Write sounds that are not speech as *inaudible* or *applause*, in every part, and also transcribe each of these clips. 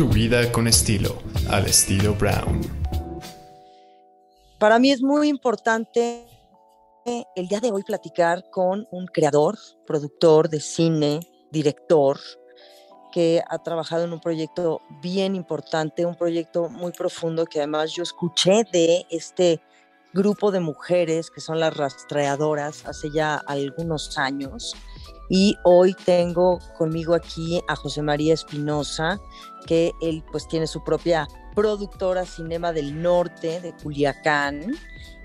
Tu vida con estilo, al estilo Brown. Para mí es muy importante el día de hoy platicar con un creador, productor de cine, director, que ha trabajado en un proyecto bien importante, un proyecto muy profundo que además yo escuché de este grupo de mujeres que son las rastreadoras hace ya algunos años. Y hoy tengo conmigo aquí a José María Espinosa, que él pues tiene su propia productora Cinema del Norte de Culiacán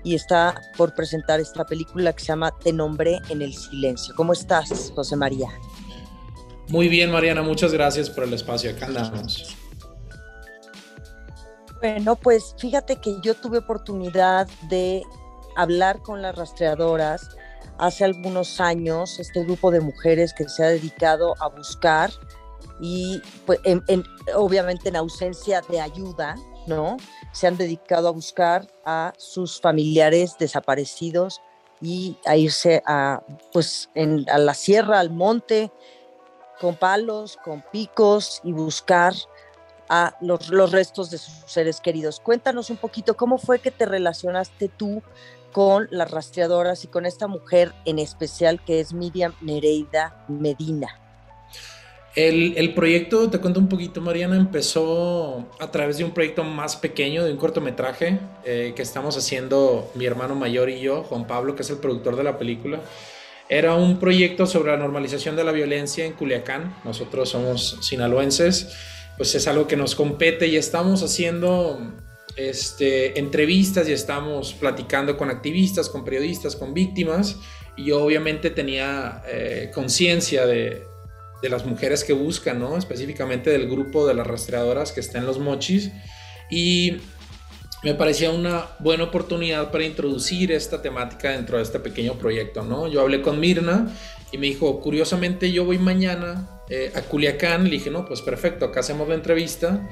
y está por presentar esta película que se llama Te nombré en el silencio. ¿Cómo estás, José María? Muy bien, Mariana, muchas gracias por el espacio. Acá andamos. Bueno, pues fíjate que yo tuve oportunidad de hablar con las rastreadoras hace algunos años, este grupo de mujeres que se ha dedicado a buscar y pues, obviamente en ausencia de ayuda, ¿no? Se han dedicado a buscar a sus familiares desaparecidos y a irse a, pues, a la sierra, al monte, con palos, con picos y buscar a los, restos de sus seres queridos. Cuéntanos un poquito cómo fue que te relacionaste tú con las rastreadoras y con esta mujer en especial que es Miriam Nereida Medina. El, proyecto, te cuento un poquito, Mariana, empezó a través de un proyecto más pequeño, de un cortometraje eh, que estamos haciendo mi hermano mayor y yo, Juan Pablo, que es el productor de la película. Era un proyecto sobre la normalización de la violencia en Culiacán. Nosotros somos sinaloenses pues es algo que nos compete y estamos haciendo este, entrevistas y estamos platicando con activistas, con periodistas, con víctimas. Y yo obviamente tenía eh, conciencia de, de, las mujeres que buscan, ¿no? Específicamente del grupo de las rastreadoras que está en los mochis. Y me parecía una buena oportunidad para introducir esta temática dentro de este pequeño proyecto, ¿no? Yo hablé con Mirna y me dijo, curiosamente yo voy mañana eh, a Culiacán. Le dije, no, pues perfecto, acá hacemos la entrevista.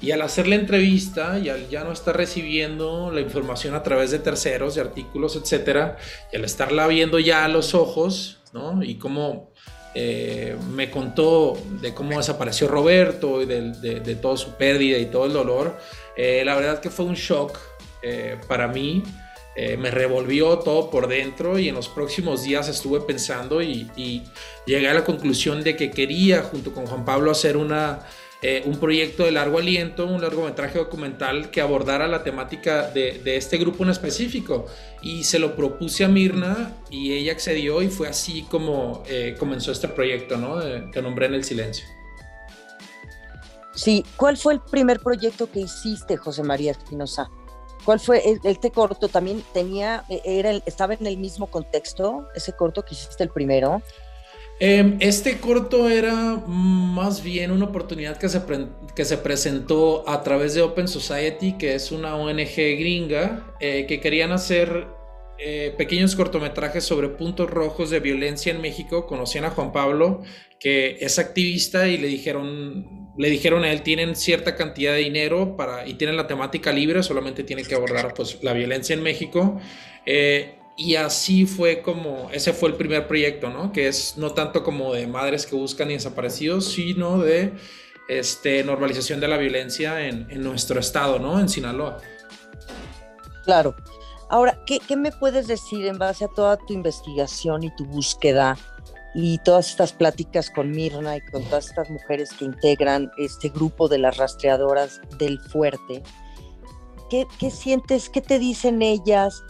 Y al hacer la entrevista y al ya no estar recibiendo la información a través de terceros, de artículos, etcétera, y al estarla viendo ya a los ojos, ¿no? Y cómo eh, me contó de cómo desapareció Roberto y de, de, toda su pérdida y todo el dolor, eh, la verdad que fue un shock para mí. Eh, me revolvió todo por dentro y en los próximos días estuve pensando y, llegué a la conclusión de que quería junto con Juan Pablo hacer una, eh, un proyecto de largo aliento, un largometraje documental que abordara la temática de, este grupo en específico. Y se lo propuse a Mirna y ella accedió y fue así como eh, comenzó este proyecto, ¿no? que nombré en el silencio. Sí, ¿cuál fue el primer proyecto que hiciste, José María Espinosa? ¿Cuál fue este corto? También tenía, e, era, estaba en el mismo contexto, ese corto que hiciste el primero. Em, este corto era más bien una oportunidad que se, que se presentó a través de Open Society, que es una ONG gringa, eh, que querían hacer eh, pequeños cortometrajes sobre puntos rojos de violencia en México. Conocían a Juan Pablo, que es activista, y le dijeron, le dijeron a él, tienen cierta cantidad de dinero para, y tienen la temática libre, solamente tienen que abordar pues, la violencia en México. Eh, y así fue como, ese fue el primer proyecto, ¿no? Que es no tanto como de madres que buscan y desaparecidos, sino de este, normalización de la violencia en, nuestro estado, ¿no? En Sinaloa. Claro. Ahora, ¿qué, ¿qué me puedes decir en base a toda tu investigación y tu búsqueda? Y todas estas pláticas con Mirna y con todas estas mujeres que integran este grupo de las rastreadoras del fuerte, ¿qué, sientes, qué te dicen ellas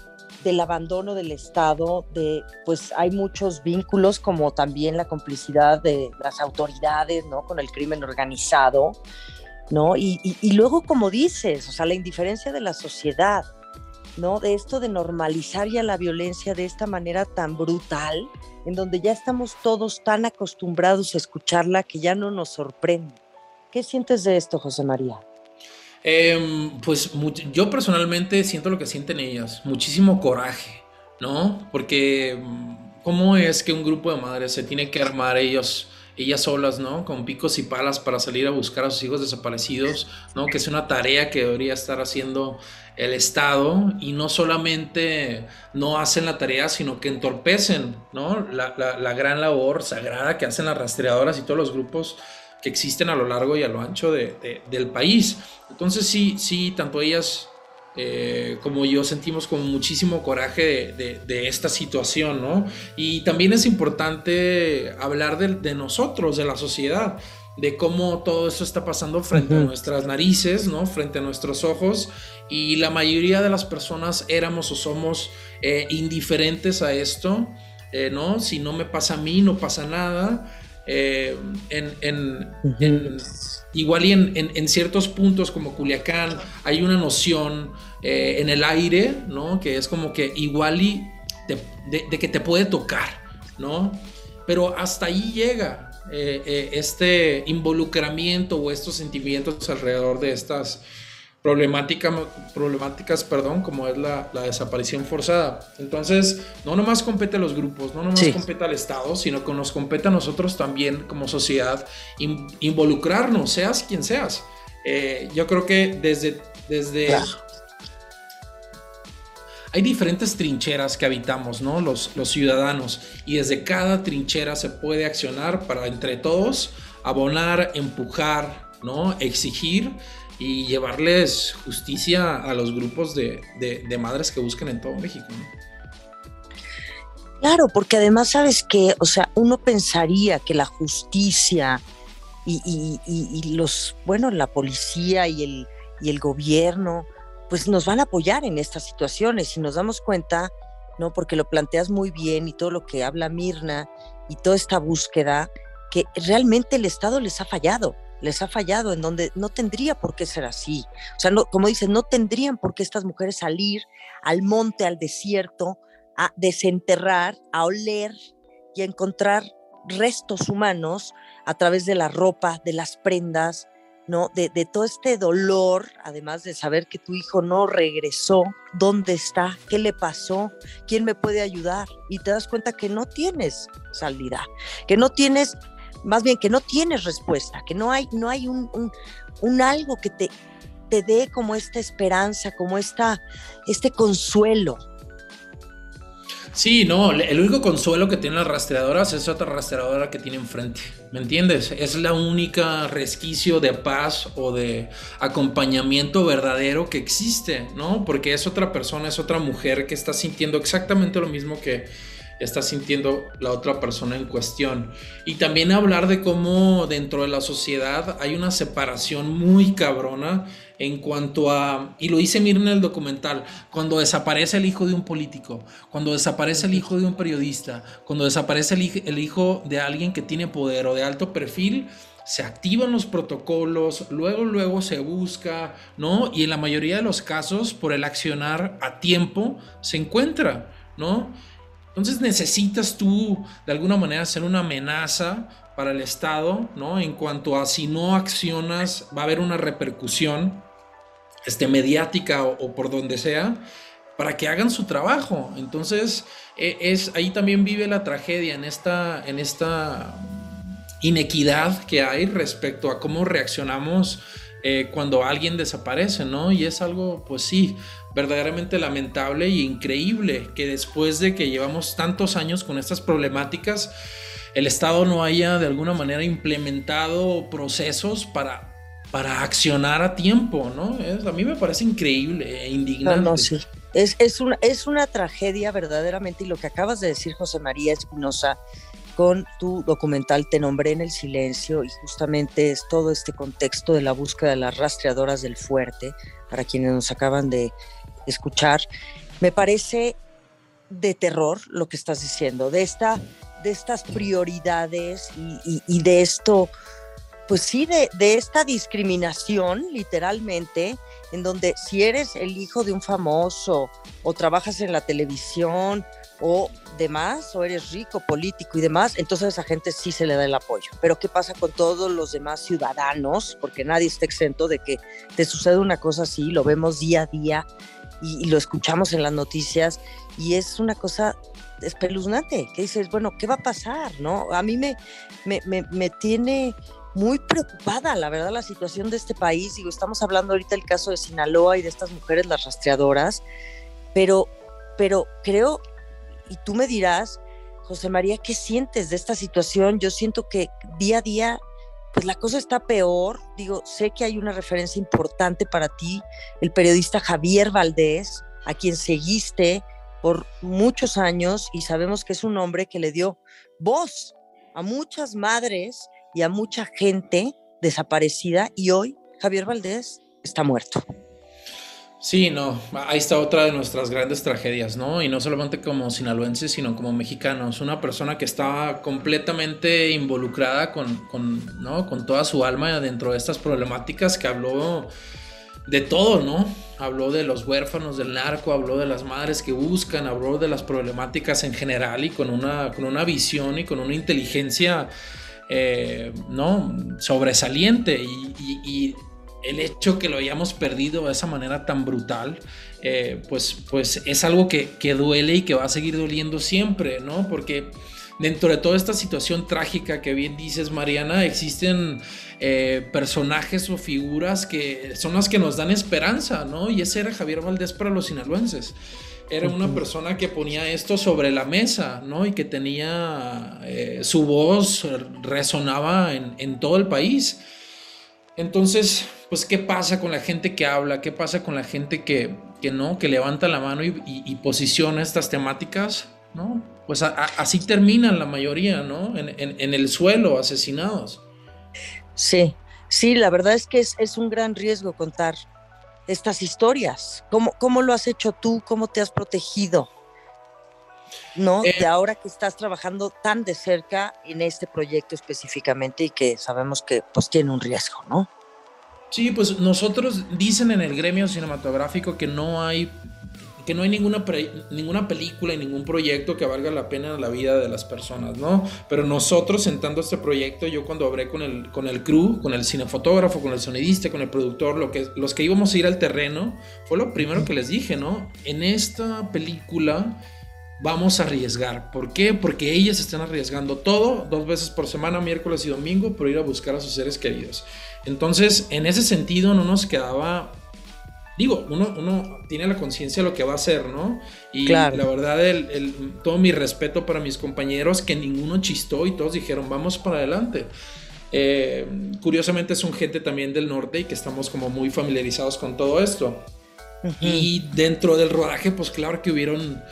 del abandono del Estado? De, pues hay muchos vínculos como también la complicidad de las autoridades, ¿no? Con el crimen organizado, ¿no? Y, y luego, como dices, o sea, la indiferencia de la sociedad, ¿no? De esto de normalizar ya la violencia de esta manera tan brutal, en donde ya estamos todos tan acostumbrados a escucharla que ya no nos sorprende. ¿Qué sientes de esto, José María? Em, pues yo personalmente siento lo que sienten ellas, muchísimo coraje, ¿no? Porque mm, ¿cómo es que un grupo de madres se tiene que armar ellos? Ellas solas, ¿no? Con picos y palas para salir a buscar a sus hijos desaparecidos, ¿no? Que es una tarea que debería estar haciendo el Estado y no solamente no hacen la tarea, sino que entorpecen ¿no? la, gran labor sagrada que hacen las rastreadoras y todos los grupos que existen a lo largo y a lo ancho del país. Entonces sí, sí, tanto ellas eh, como yo sentimos como muchísimo coraje de, esta situación, ¿no? Y también es importante hablar de, nosotros, de la sociedad, de cómo todo esto está pasando frente a nuestras narices, ¿no? Frente a nuestros ojos. Y la mayoría de las personas éramos o somos eh, indiferentes a esto, eh, ¿no? Si no me pasa a mí, no pasa nada. En, Igual y en, ciertos puntos como Culiacán hay una noción eh, en el aire, ¿no? Que es como que igual y de, que te puede tocar, ¿no? Pero hasta ahí llega eh, eh, este involucramiento o estos sentimientos alrededor de estas problemática, problemáticas, perdón, como es la, desaparición forzada. Entonces, no nomás compete a los grupos, no nomás compete al Estado, sino que nos compete a nosotros también como sociedad involucrarnos, seas quien seas. Eh, yo creo que desde... desde Hay diferentes trincheras que habitamos, ¿no? Los, los ciudadanos. Y desde cada trinchera se puede accionar para entre todos abonar, empujar, ¿no? Exigir y llevarles justicia a los grupos de, madres que buscan en todo México. Claro, porque además sabes que, o sea, uno pensaría que la justicia y, los, bueno, la policía y el, y el gobierno, pues nos van a apoyar en estas situaciones y nos damos cuenta, ¿no? Porque lo planteas muy bien y todo lo que habla Mirna y toda esta búsqueda, que realmente el Estado les ha fallado les ha fallado, en donde no tendría por qué ser así. O sea, no, como dicen, no tendrían por qué estas mujeres salir al monte, al desierto, a desenterrar, a oler y a encontrar restos humanos a través de la ropa, de las prendas, ¿no? De, de, todo este dolor, además de saber que tu hijo no regresó, dónde está, qué le pasó, quién me puede ayudar. Y te das cuenta que no tienes salida, que no tienes más bien que no tienes respuesta, que no hay, no hay un, algo que te, te dé como esta esperanza, como esta, este consuelo. Sí, no, el único consuelo que tienen las rastreadoras es otra rastreadora que tiene enfrente, ¿me entiendes? Es la única resquicio de paz o de acompañamiento verdadero que existe, ¿no? Porque es otra persona, es otra mujer que está sintiendo exactamente lo mismo que, está sintiendo la otra persona en cuestión. Y también hablar de cómo dentro de la sociedad hay una separación muy cabrona en cuanto a, y lo dice Mirna en el documental, cuando desaparece el hijo de un político, cuando desaparece el hijo de un periodista, cuando desaparece el, el hijo de alguien que tiene poder o de alto perfil, se activan los protocolos, luego, luego se busca, ¿no? Y en la mayoría de los casos, por el accionar a tiempo, se encuentra, ¿no? Entonces necesitas tú de alguna manera ser una amenaza para el Estado, ¿no? En cuanto a si no accionas va a haber una repercusión este, mediática o, por donde sea para que hagan su trabajo. Entonces e, es ahí también vive la tragedia en esta en esta inequidad que hay respecto a cómo reaccionamos eh, cuando alguien desaparece, ¿no? Y es algo, pues sí, verdaderamente lamentable y increíble que después de que llevamos tantos años con estas problemáticas, el Estado no haya de alguna manera implementado procesos para, para accionar a tiempo, ¿no? a mí me parece increíble e indignante. No, sí. Es, es, una, es una tragedia verdaderamente y lo que acabas de decir, José María Espinosa, con tu documental Te nombré en el silencio y justamente es todo este contexto de la búsqueda de las rastreadoras del fuerte, para quienes nos acaban de escuchar. Me parece de terror lo que estás diciendo, de, esta, de estas prioridades y, de esto, pues sí, de, de, esta discriminación, literalmente, en donde si eres el hijo de un famoso o trabajas en la televisión o demás, o eres rico, político y demás, entonces a esa gente sí se le da el apoyo. Pero ¿qué pasa con todos los demás ciudadanos? Porque nadie está exento de que te suceda una cosa así, lo vemos día a día y, lo escuchamos en las noticias y es una cosa espeluznante, que dices, bueno, ¿qué va a pasar? ¿No? A mí me, me, me, tiene muy preocupada, la verdad, la situación de este país. Digo, estamos hablando ahorita del caso de Sinaloa y de estas mujeres, las rastreadoras, pero, pero creo, y tú me dirás, José María, ¿qué sientes de esta situación? Yo siento que día a día pues la cosa está peor. Digo, sé que hay una referencia importante para ti, el periodista Javier Valdés, a quien seguiste por muchos años y sabemos que es un hombre que le dio voz a muchas madres y a mucha gente desaparecida y hoy Javier Valdés está muerto. Sí, no, ahí está otra de nuestras grandes tragedias, ¿no? Y no solamente como sinaloenses, sino como mexicanos. Una persona que estaba completamente involucrada con, ¿no? con toda su alma dentro de estas problemáticas que habló de todo, ¿no? Habló de los huérfanos del narco, habló de las madres que buscan, habló de las problemáticas en general y con una, con una visión y con una inteligencia, eh, ¿no? Sobresaliente y el hecho que lo hayamos perdido de esa manera tan brutal, eh, pues, pues es algo que, duele y que va a seguir doliendo siempre, ¿no? Porque dentro de toda esta situación trágica que bien dices, Mariana, existen eh, personajes o figuras que son las que nos dan esperanza, ¿no? Y ese era Javier Valdés para los sinaloenses. Era una persona que ponía esto sobre la mesa, ¿no? Y que tenía eh, su voz resonaba en, en todo el país. Entonces, pues, ¿qué pasa con la gente que habla? ¿Qué pasa con la gente que, no, que levanta la mano y, posiciona estas temáticas? ¿No? Pues así terminan la mayoría, ¿no? En, el suelo, asesinados. Sí, sí, la verdad es que es, un gran riesgo contar estas historias. ¿Cómo, ¿Cómo, lo has hecho tú? ¿Cómo te has protegido? ¿No? Eh, de ahora que estás trabajando tan de cerca en este proyecto específicamente y que sabemos que pues tiene un riesgo, ¿no? Sí, pues nosotros dicen en el gremio cinematográfico que no hay que no hay ninguna, ninguna película y ningún proyecto que valga la pena la vida de las personas, ¿no? Pero nosotros sentando este proyecto, yo cuando hablé con el, con el crew, con el cinefotógrafo, con el sonidista, con el productor, lo que, los que íbamos a ir al terreno, fue lo primero que les dije, ¿no? En esta película vamos a arriesgar. ¿Por qué? Porque ellas están arriesgando todo, dos veces por semana, miércoles y domingo, por ir a buscar a sus seres queridos. Entonces, en ese sentido, no nos quedaba. Digo, uno, uno tiene la conciencia de lo que va a hacer, ¿no? Y la verdad, el, todo mi respeto para mis compañeros, que ninguno chistó y todos dijeron, vamos para adelante. Eh, curiosamente, son gente también del norte y que estamos como muy familiarizados con todo esto. Y dentro del rodaje, pues claro que hubieron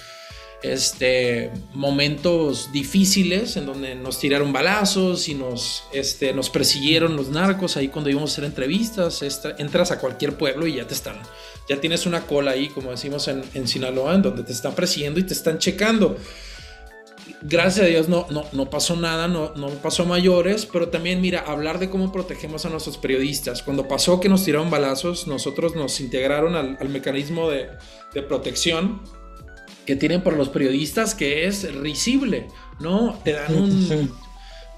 este, momentos difíciles en donde nos tiraron balazos y nos, este, nos persiguieron los narcos ahí cuando íbamos a hacer entrevistas. entras a cualquier pueblo y ya te están, ya tienes una cola ahí, como decimos en, en Sinaloa, en donde te están persiguiendo y te están checando. Gracias a Dios no, no, no pasó nada, no, no pasó mayores, pero también mira, hablar de cómo protegemos a nuestros periodistas. Cuando pasó que nos tiraron balazos, nosotros nos integraron al, al mecanismo de, de protección que tienen por los periodistas que es risible, ¿no? Te dan un,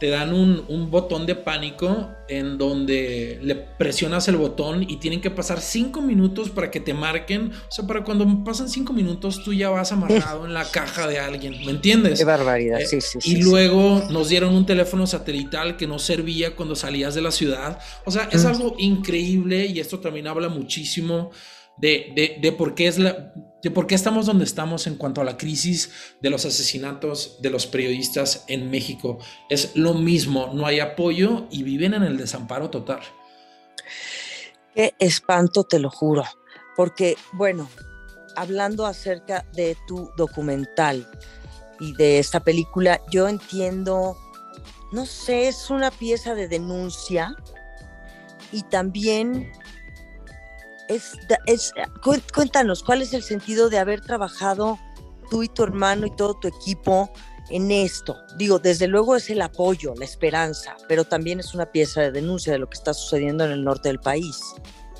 te dan un, botón de pánico en donde le presionas el botón y tienen que pasar cinco minutos para que te marquen. O sea, para cuando pasan cinco minutos tú ya vas amarrado en la caja de alguien, ¿me entiendes? Qué barbaridad, eh, sí, sí. Y luego nos dieron un teléfono satelital que no servía cuando salías de la ciudad. O sea, es algo increíble y esto también habla muchísimo de, de, de por qué es la por qué estamos donde estamos en cuanto a la crisis de los asesinatos de los periodistas en México. Es lo mismo, no hay apoyo y viven en el desamparo total. Qué espanto, te lo juro. Porque, bueno, hablando acerca de tu documental y de esta película, yo entiendo, no sé, es una pieza de denuncia y también es, cuéntanos, ¿cuál es el sentido de haber trabajado tú y tu hermano y todo tu equipo en esto? Digo, desde luego es el apoyo, la esperanza, pero también es una pieza de denuncia de lo que está sucediendo en el norte del país.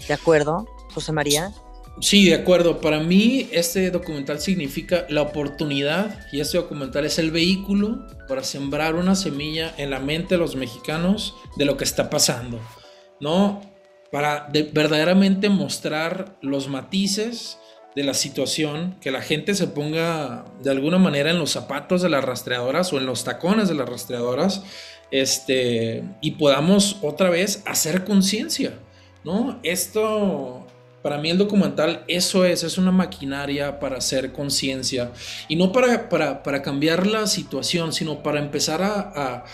¿De acuerdo, José María? Sí, de acuerdo. Para mí este documental significa la oportunidad y este documental es el vehículo para sembrar una semilla en la mente de los mexicanos de lo que está pasando. ¿No? Para verdaderamente mostrar los matices de la situación, que la gente se ponga de alguna manera en los zapatos de las rastreadoras o en los tacones de las rastreadoras, este, y podamos otra vez hacer conciencia, ¿no? Esto, para mí el documental, eso es, es una maquinaria para hacer conciencia, y no para, para, cambiar la situación, sino para empezar a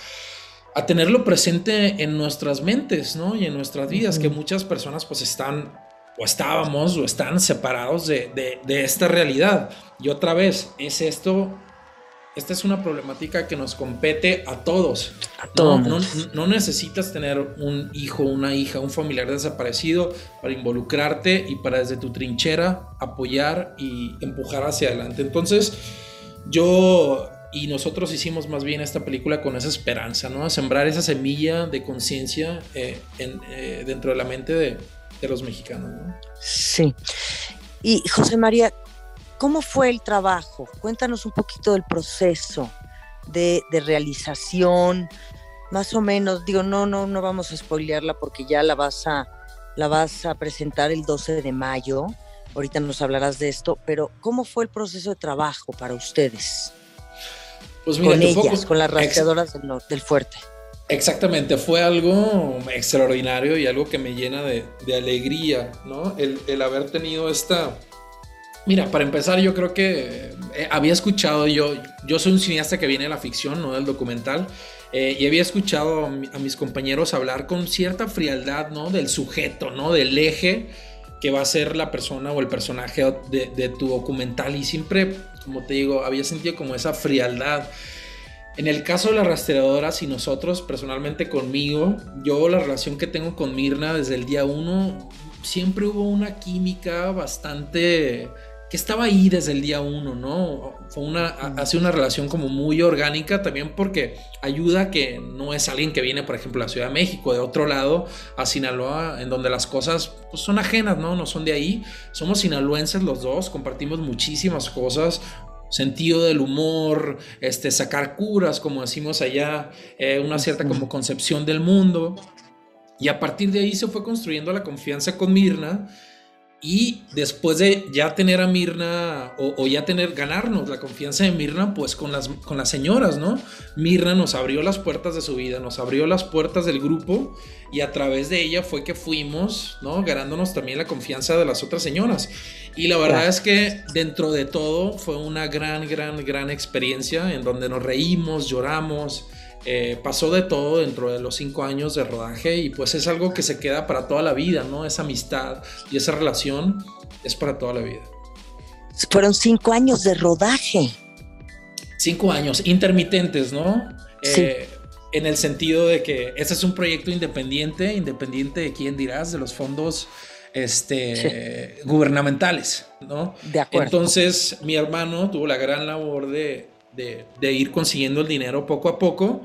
tenerlo presente en nuestras mentes, ¿no? Y en nuestras vidas, que muchas personas pues están o estábamos o están separados de, de, esta realidad. Y otra vez, es esto, esta es una problemática que nos compete a todos. A todos. No, no, necesitas tener un hijo, una hija, un familiar desaparecido para involucrarte y para desde tu trinchera apoyar y empujar hacia adelante. Entonces, yo y nosotros hicimos más bien esta película con esa esperanza, ¿no? Sembrar esa semilla de conciencia eh, eh, dentro de la mente de, los mexicanos, ¿no? Sí. Y José María, ¿cómo fue el trabajo? Cuéntanos un poquito del proceso de, realización, más o menos. Digo, no, no, no vamos a spoilearla porque ya la vas a, la vas a presentar el 12 de mayo. Ahorita nos hablarás de esto, pero ¿cómo fue el proceso de trabajo para ustedes? Pues con ellas, con las rastreadoras del, fuerte. Exactamente, fue algo extraordinario y algo que me llena de, alegría, ¿no? El, haber tenido esta... Mira, para empezar, yo creo que eh, había escuchado, yo, yo soy un cineasta que viene de la ficción, no del documental, eh, y había escuchado a, mis compañeros hablar con cierta frialdad, ¿no? Del sujeto, ¿no? Del eje que va a ser la persona o el personaje de, de tu documental y siempre como te digo, había sentido como esa frialdad. En el caso de las rastreadoras y nosotros, personalmente conmigo, yo la relación que tengo con Mirna desde el día uno, siempre hubo una química bastante que estaba ahí desde el día uno, ¿no? Fue una, hace una relación como muy orgánica también porque ayuda que no es alguien que viene, por ejemplo, a la Ciudad de México, de otro lado, a Sinaloa, en donde las cosas pues, son ajenas, ¿no? No son de ahí. Somos sinaloenses los dos, compartimos muchísimas cosas, sentido del humor, este, sacar curas, como decimos allá, eh, una cierta como concepción del mundo. Y a partir de ahí se fue construyendo la confianza con Mirna y después de ya tener a Mirna o, ya tener, ganarnos la confianza de Mirna, pues con las, con las señoras, ¿no? Mirna nos abrió las puertas de su vida, nos abrió las puertas del grupo y a través de ella fue que fuimos, ¿no? Ganándonos también la confianza de las otras señoras. Y la verdad es que dentro de todo fue una gran, gran, gran experiencia en donde nos reímos, lloramos eh, pasó de todo dentro de los cinco años de rodaje y pues es algo que se queda para toda la vida, ¿no? Esa amistad y esa relación es para toda la vida. Fueron cinco años de rodaje. Cinco años, intermitentes, ¿no? Eh, en el sentido de que este es un proyecto independiente, independiente de quién dirás, de los fondos este, gubernamentales, ¿no? De acuerdo. Entonces, mi hermano tuvo la gran labor de de, ir consiguiendo el dinero poco a poco.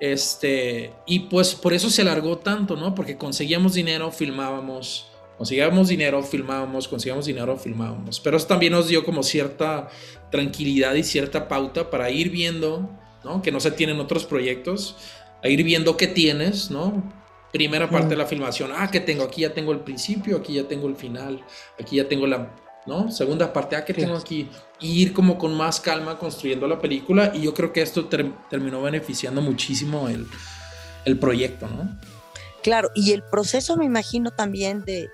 Este, y pues por eso se alargó tanto, ¿no? Porque conseguíamos dinero, filmábamos, conseguíamos dinero, filmábamos, conseguíamos dinero, filmábamos. Pero eso también nos dio como cierta tranquilidad y cierta pauta para ir viendo, ¿no? Que no se tienen otros proyectos, a ir viendo qué tienes, ¿no? Primera parte de la filmación, ah, que tengo? Aquí ya tengo el principio, aquí ya tengo el final, aquí ya tengo la, ¿no? Segunda parte, ah, que tengo aquí? ir como con más calma construyendo la película y yo creo que esto terminó beneficiando muchísimo el, el, proyecto, ¿no? Claro, y el proceso me imagino también de,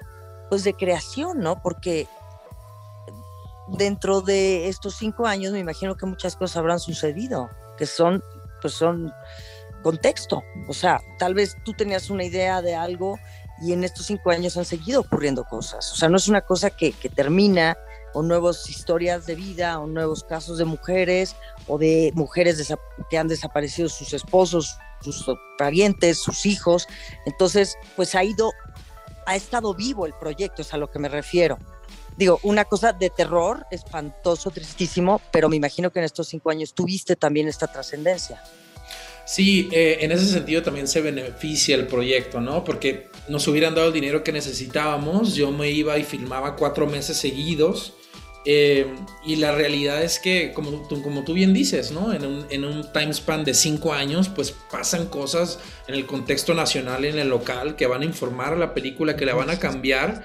pues de creación, ¿no? Porque dentro de estos cinco años me imagino que muchas cosas habrán sucedido, que son, pues son contexto, o sea, tal vez tú tenías una idea de algo y en estos cinco años han seguido ocurriendo cosas, o sea, no es una cosa que, que termina o nuevas historias de vida, o nuevos casos de mujeres, o de mujeres que han desaparecido sus esposos, sus parientes, sus hijos. Entonces, pues ha ido, ha estado vivo el proyecto, es a lo que me refiero. Digo, una cosa de terror, espantoso, tristísimo, pero me imagino que en estos cinco años tuviste también esta trascendencia. Sí, eh, en ese sentido también se beneficia el proyecto, ¿no? Porque nos hubieran dado el dinero que necesitábamos, yo me iba y filmaba cuatro meses seguidos eh, y la realidad es que, como tú, como tú bien dices, ¿no? En un, en un time span de cinco años, pues pasan cosas en el contexto nacional y en el local que van a informar a la película, que la van a cambiar.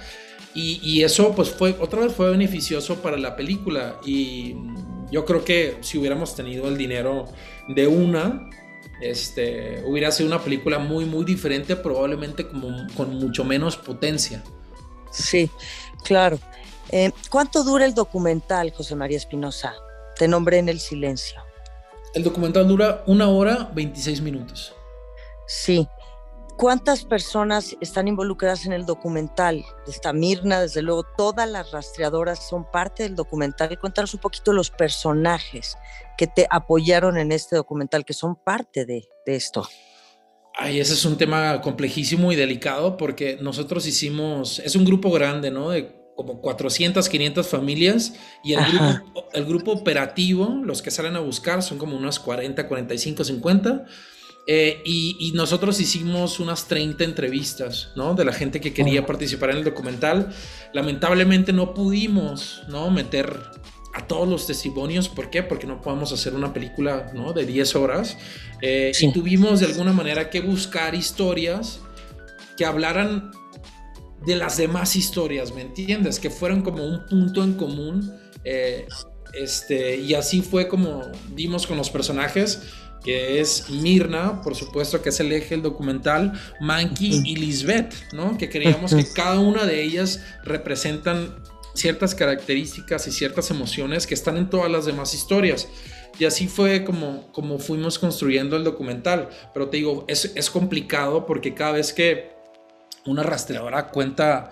Y, y, eso, pues, fue, otra vez fue beneficioso para la película. Y yo creo que si hubiéramos tenido el dinero de una, este, hubiera sido una película muy, muy diferente, probablemente como, con mucho menos potencia. Sí, claro. Eh, ¿Cuánto dura el documental, José María Espinosa? Te nombré en el silencio. El documental dura una hora 26 minutos. Sí. ¿Cuántas personas están involucradas en el documental? Está Mirna, desde luego, todas las rastreadoras son parte del documental. Cuéntanos un poquito los personajes que te apoyaron en este documental, que son parte de, de esto. Ay, ese es un tema complejísimo y delicado porque nosotros hicimos, es un grupo grande, ¿no? De como 400, 500 familias y el grupo, el grupo, operativo, los que salen a buscar, son como unas 40, 45, 50. y, nosotros hicimos unas 30 entrevistas, ¿no? De la gente que quería participar en el documental. Lamentablemente no pudimos, ¿no? Meter a todos los testimonios. ¿Por qué? Porque no podemos hacer una película ¿no? de 10 horas. Eh, y tuvimos de alguna manera que buscar historias que hablaran de las demás historias, ¿me entiendes? Que fueran como un punto en común. Eh, este, y así fue como dimos con los personajes, que es Mirna, por supuesto, que es el eje del documental, Mankey y Lisbeth, ¿no? Que creíamos que *laughs* cada una de ellas representan ciertas características y ciertas emociones que están en todas las demás historias. Y así fue como, como fuimos construyendo el documental. Pero te digo, es, es complicado porque cada vez que una rastreadora cuenta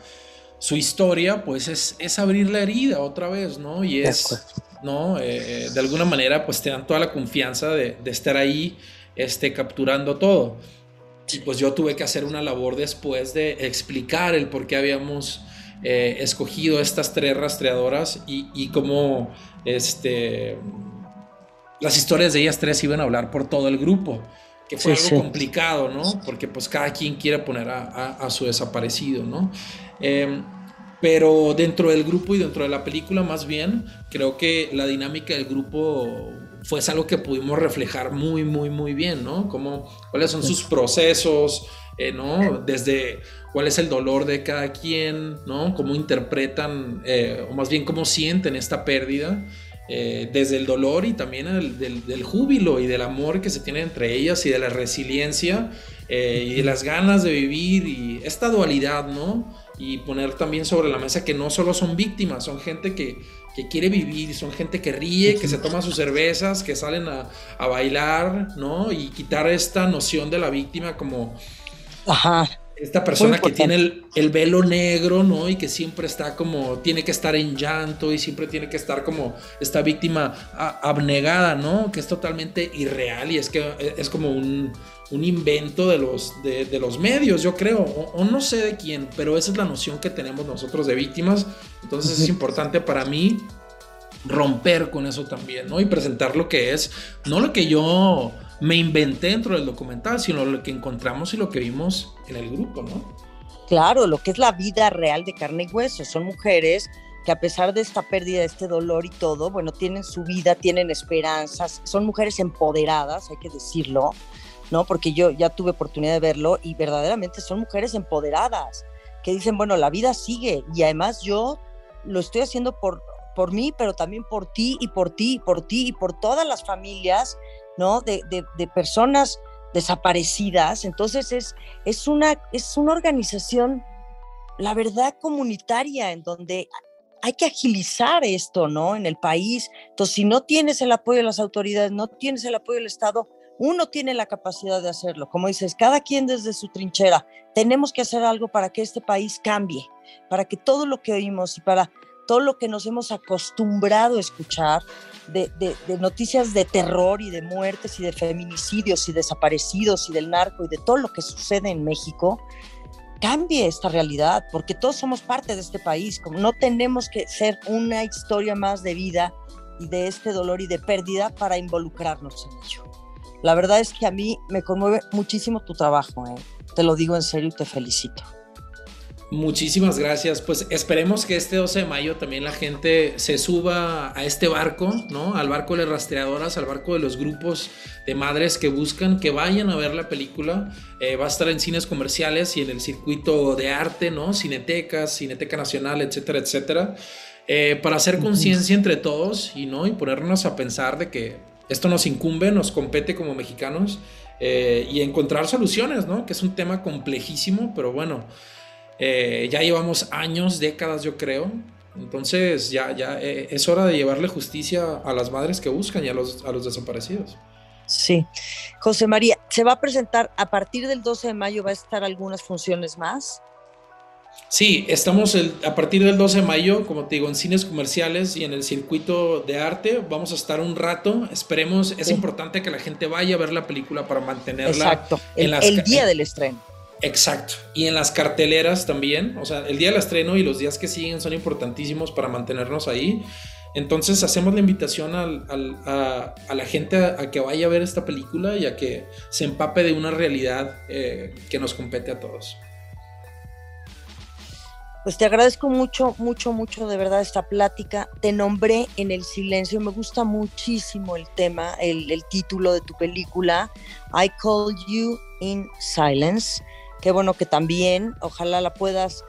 su historia, pues es, es abrir la herida otra vez, ¿no? Y es, ¿no? Eh, de alguna manera, pues te dan toda la confianza de, de estar ahí este, capturando todo. Y pues yo tuve que hacer una labor después de explicar el por qué habíamos eh, escogido estas tres rastreadoras y, y cómo este, las historias de ellas tres iban a hablar por todo el grupo, que fue algo complicado, ¿no? Porque pues cada quien quiere poner a, su desaparecido, ¿no? Em, pero dentro del grupo y dentro de la película más bien, creo que la dinámica del grupo fue algo que pudimos reflejar muy, muy, muy bien, ¿no? Como, cuáles son sus procesos, eh, ¿no? Desde cuál es el dolor de cada quien, ¿no? Cómo interpretan, eh, o más bien cómo sienten esta pérdida, eh, desde el dolor y también del, júbilo y del amor que se tiene entre ellas y de la resiliencia y de las ganas de vivir y esta dualidad, ¿no? Y poner también sobre la mesa que no solo son víctimas, son gente que, que quiere vivir, son gente que ríe, que se toma sus cervezas, que salen a, a bailar, ¿no? Y quitar esta noción de la víctima como Ajá. Esta persona que tiene el, velo negro, ¿no? Y que siempre está como, tiene que estar en llanto y siempre tiene que estar como esta víctima abnegada, ¿no? Que es totalmente irreal y es que es como un, invento de los, de, los medios, yo creo, o, no sé de quién, pero esa es la noción que tenemos nosotros de víctimas. Entonces es importante para mí romper con eso también, ¿no? Y presentar lo que es, no lo que yo me inventé dentro del documental, sino lo que encontramos y lo que vimos en el grupo, ¿no? Claro, lo que es la vida real de carne y hueso. Son mujeres que a pesar de esta pérdida, de este dolor y todo, bueno, tienen su vida, tienen esperanzas, son mujeres empoderadas, hay que decirlo, ¿no? Porque yo ya tuve oportunidad de verlo y verdaderamente son mujeres empoderadas, que dicen, bueno, la vida sigue y además yo lo estoy haciendo por, por mí, pero también por ti y por ti y por ti y por todas las familias ¿no? De, personas desaparecidas. Entonces es, es, una, es una organización, la verdad, comunitaria, en donde hay que agilizar esto, ¿no? En el país. Entonces, si no tienes el apoyo de las autoridades, no tienes el apoyo del Estado, uno tiene la capacidad de hacerlo. Como dices, cada quien desde su trinchera. Tenemos que hacer algo para que este país cambie, para que todo lo que oímos y para todo lo que nos hemos acostumbrado a escuchar de, noticias de terror y de muertes y de feminicidios y desaparecidos y del narco y de todo lo que sucede en México, cambie esta realidad, porque todos somos parte de este país, no tenemos que ser una historia más de vida y de este dolor y de pérdida para involucrarnos en ello. La verdad es que a mí me conmueve muchísimo tu trabajo, ¿eh? te lo digo en serio y te felicito. Muchísimas gracias. Pues esperemos que este 12 de mayo también la gente se suba a este barco, ¿no? Al barco de las rastreadoras, al barco de los grupos de madres que buscan, que vayan a ver la película. Eh, va a estar en cines comerciales y en el circuito de arte, ¿no? Cinetecas, Cineteca Nacional, etcétera, etcétera. Eh, para hacer conciencia entre todos y, ¿no? y ponernos a pensar de que esto nos incumbe, nos compete como mexicanos eh, y encontrar soluciones, ¿no? Que es un tema complejísimo, pero bueno. Eh, ya llevamos años, décadas yo creo. Entonces ya, ya eh, es hora de llevarle justicia a las madres que buscan y a los, a los desaparecidos. Sí. José María, ¿se va a presentar a partir del 12 de mayo? ¿Va a estar algunas funciones más? Sí, estamos a partir del 12 de mayo, como te digo, en cines comerciales y en el circuito de arte. Vamos a estar un rato, esperemos, es importante que la gente vaya a ver la película para mantenerla. Exacto, el, el día del estreno. Exacto, y en las carteleras también, o sea, el día del estreno y los días que siguen son importantísimos para mantenernos ahí. Entonces hacemos la invitación a, la gente a, que vaya a ver esta película y a que se empape de una realidad eh, que nos compete a todos. Pues te agradezco mucho, mucho, mucho de verdad esta plática. Te nombré en el silencio. Me gusta muchísimo el tema, el, el título de tu película, I Call You in Silence. Qué bueno que también, ojalá la puedas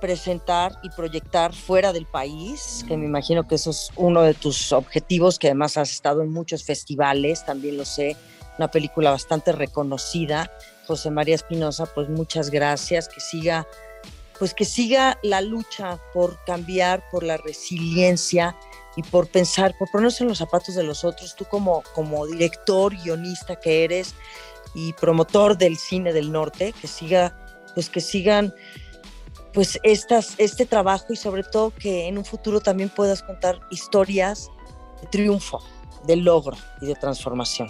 presentar y proyectar fuera del país, que me imagino que eso es uno de tus objetivos, que además has estado en muchos festivales, también lo sé, una película bastante reconocida. José María Espinosa, pues muchas gracias, que siga, pues que siga la lucha por cambiar, por la resiliencia y por pensar, por ponerse en los zapatos de los otros, tú como, como director, guionista que eres y promotor del cine del norte, que siga, pues que sigan pues estas, este trabajo y sobre todo que en un futuro también puedas contar historias de triunfo, de logro y de transformación.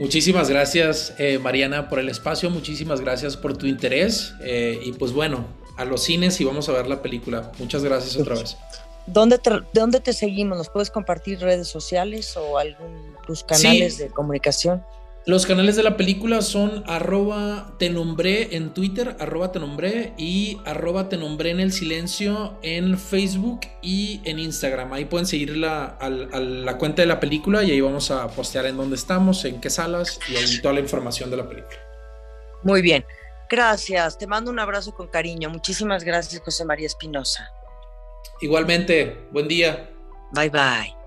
Muchísimas gracias eh, Mariana por el espacio, muchísimas gracias por tu interés eh, y pues bueno, a los cines y vamos a ver la película. Muchas gracias otra vez. ¿Dónde te, ¿Dónde te seguimos? ¿Nos puedes compartir redes sociales o algún, tus canales de comunicación? Los canales de la película son arroba te nombré en Twitter, arroba te nombré y arroba te nombré en el silencio en Facebook y en Instagram. Ahí pueden seguir la, la cuenta de la película y ahí vamos a postear en dónde estamos, en qué salas y ahí toda la información de la película. Muy bien, gracias. Te mando un abrazo con cariño. Muchísimas gracias, José María Espinosa. Igualmente, buen día. Bye bye.